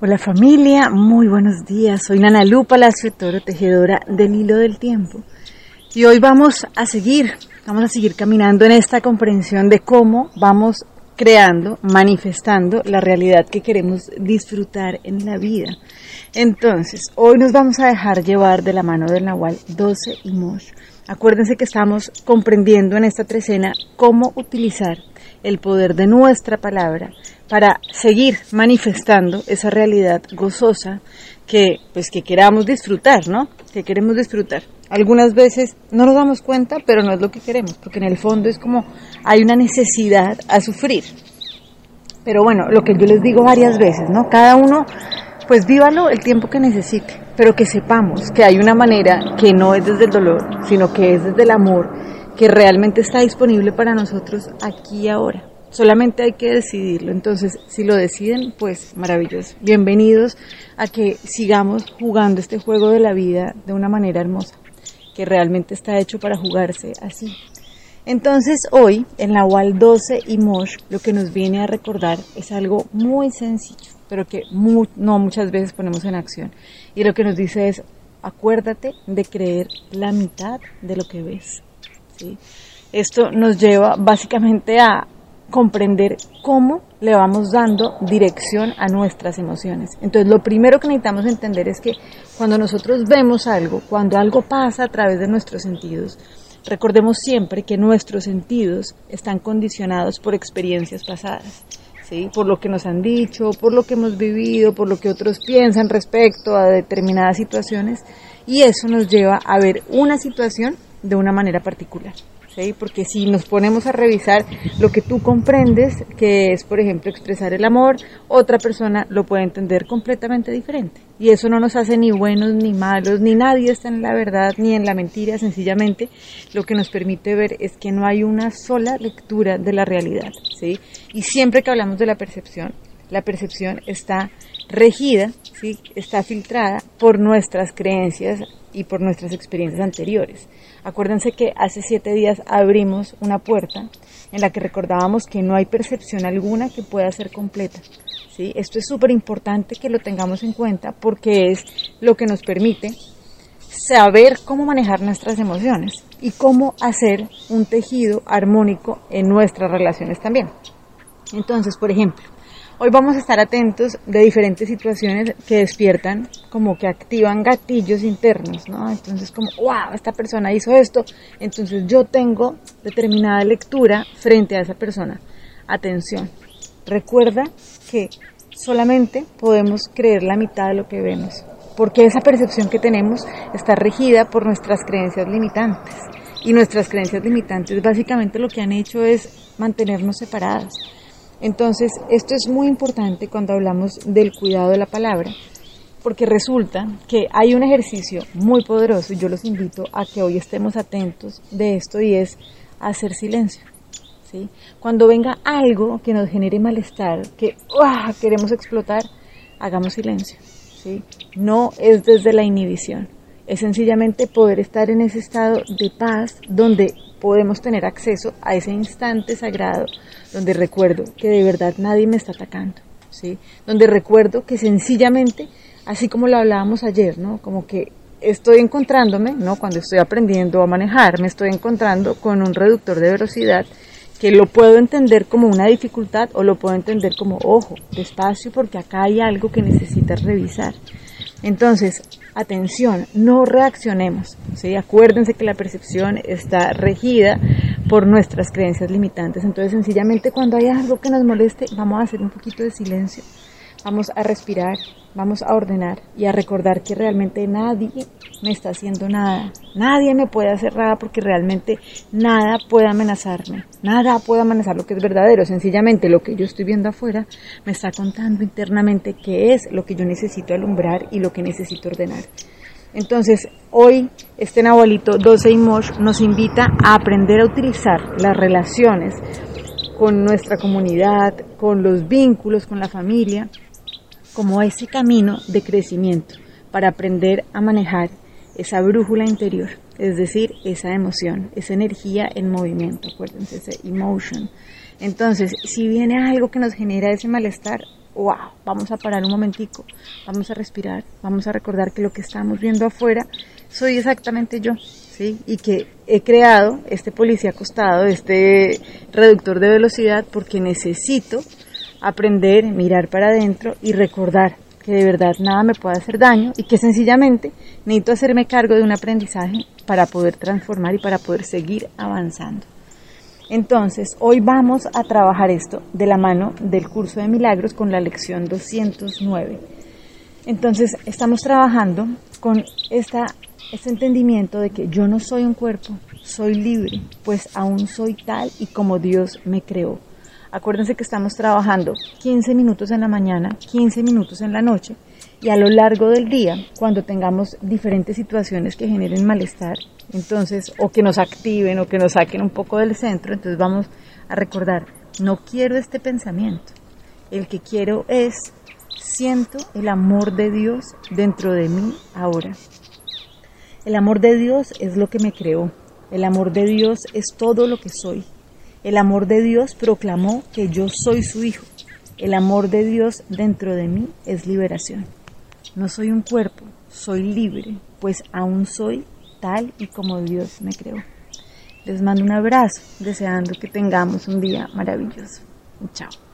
Hola familia, muy buenos días. Soy Nana Lu Palacio Toro, tejedora del hilo del tiempo. Y hoy vamos a seguir, vamos a seguir caminando en esta comprensión de cómo vamos creando, manifestando la realidad que queremos disfrutar en la vida. Entonces, hoy nos vamos a dejar llevar de la mano del Nahual 12 y Mosh. Acuérdense que estamos comprendiendo en esta trecena cómo utilizar el poder de nuestra palabra para seguir manifestando esa realidad gozosa que pues que queramos disfrutar, ¿no? Que queremos disfrutar. Algunas veces no nos damos cuenta, pero no es lo que queremos, porque en el fondo es como hay una necesidad a sufrir. Pero bueno, lo que yo les digo varias veces, ¿no? Cada uno pues vívalo el tiempo que necesite, pero que sepamos que hay una manera que no es desde el dolor, sino que es desde el amor, que realmente está disponible para nosotros aquí y ahora. Solamente hay que decidirlo. Entonces, si lo deciden, pues maravilloso. Bienvenidos a que sigamos jugando este juego de la vida de una manera hermosa, que realmente está hecho para jugarse así. Entonces, hoy, en la WAL 12 y Mosh, lo que nos viene a recordar es algo muy sencillo, pero que no muchas veces ponemos en acción. Y lo que nos dice es, acuérdate de creer la mitad de lo que ves. Esto nos lleva básicamente a comprender cómo le vamos dando dirección a nuestras emociones. Entonces, lo primero que necesitamos entender es que cuando nosotros vemos algo, cuando algo pasa a través de nuestros sentidos, recordemos siempre que nuestros sentidos están condicionados por experiencias pasadas. ¿Sí? por lo que nos han dicho, por lo que hemos vivido, por lo que otros piensan respecto a determinadas situaciones y eso nos lleva a ver una situación de una manera particular. Porque si nos ponemos a revisar lo que tú comprendes, que es, por ejemplo, expresar el amor, otra persona lo puede entender completamente diferente. Y eso no nos hace ni buenos ni malos, ni nadie está en la verdad ni en la mentira, sencillamente lo que nos permite ver es que no hay una sola lectura de la realidad, ¿sí? Y siempre que hablamos de la percepción, la percepción está regida, ¿sí? está filtrada por nuestras creencias y por nuestras experiencias anteriores. Acuérdense que hace siete días abrimos una puerta en la que recordábamos que no hay percepción alguna que pueda ser completa. ¿sí? Esto es súper importante que lo tengamos en cuenta porque es lo que nos permite saber cómo manejar nuestras emociones y cómo hacer un tejido armónico en nuestras relaciones también. Entonces, por ejemplo, Hoy vamos a estar atentos de diferentes situaciones que despiertan, como que activan gatillos internos, ¿no? Entonces, como, wow, esta persona hizo esto, entonces yo tengo determinada lectura frente a esa persona. Atención, recuerda que solamente podemos creer la mitad de lo que vemos, porque esa percepción que tenemos está regida por nuestras creencias limitantes. Y nuestras creencias limitantes básicamente lo que han hecho es mantenernos separadas entonces, esto es muy importante cuando hablamos del cuidado de la palabra, porque resulta que hay un ejercicio muy poderoso y yo los invito a que hoy estemos atentos de esto y es hacer silencio. ¿sí? Cuando venga algo que nos genere malestar, que queremos explotar, hagamos silencio. ¿sí? No es desde la inhibición, es sencillamente poder estar en ese estado de paz donde podemos tener acceso a ese instante sagrado donde recuerdo que de verdad nadie me está atacando, ¿sí? Donde recuerdo que sencillamente, así como lo hablábamos ayer, ¿no? Como que estoy encontrándome, ¿no? Cuando estoy aprendiendo a manejar, me estoy encontrando con un reductor de velocidad que lo puedo entender como una dificultad o lo puedo entender como, ojo, despacio porque acá hay algo que necesitas revisar. Entonces, atención, no reaccionemos. ¿sí? Acuérdense que la percepción está regida por nuestras creencias limitantes. Entonces, sencillamente cuando hay algo que nos moleste, vamos a hacer un poquito de silencio, vamos a respirar, vamos a ordenar y a recordar que realmente nadie me está haciendo nada. Nadie me puede hacer nada porque realmente nada puede amenazarme. Nada puede amenazar lo que es verdadero. Sencillamente lo que yo estoy viendo afuera me está contando internamente qué es lo que yo necesito alumbrar y lo que necesito ordenar. Entonces, hoy este Nahualito 12 y Mosh nos invita a aprender a utilizar las relaciones con nuestra comunidad, con los vínculos, con la familia, como ese camino de crecimiento para aprender a manejar esa brújula interior, es decir, esa emoción, esa energía en movimiento, acuérdense, ese emotion. Entonces, si viene algo que nos genera ese malestar, wow, vamos a parar un momentico, vamos a respirar, vamos a recordar que lo que estamos viendo afuera soy exactamente yo, ¿sí? Y que he creado este policía acostado, este reductor de velocidad porque necesito aprender, mirar para adentro y recordar que de verdad nada me puede hacer daño y que sencillamente necesito hacerme cargo de un aprendizaje para poder transformar y para poder seguir avanzando. Entonces, hoy vamos a trabajar esto de la mano del curso de milagros con la lección 209. Entonces, estamos trabajando con esta, este entendimiento de que yo no soy un cuerpo, soy libre, pues aún soy tal y como Dios me creó. Acuérdense que estamos trabajando 15 minutos en la mañana, 15 minutos en la noche y a lo largo del día, cuando tengamos diferentes situaciones que generen malestar, entonces, o que nos activen o que nos saquen un poco del centro, entonces vamos a recordar, no quiero este pensamiento, el que quiero es, siento el amor de Dios dentro de mí ahora. El amor de Dios es lo que me creó, el amor de Dios es todo lo que soy. El amor de Dios proclamó que yo soy su hijo. El amor de Dios dentro de mí es liberación. No soy un cuerpo, soy libre, pues aún soy tal y como Dios me creó. Les mando un abrazo, deseando que tengamos un día maravilloso. Chao.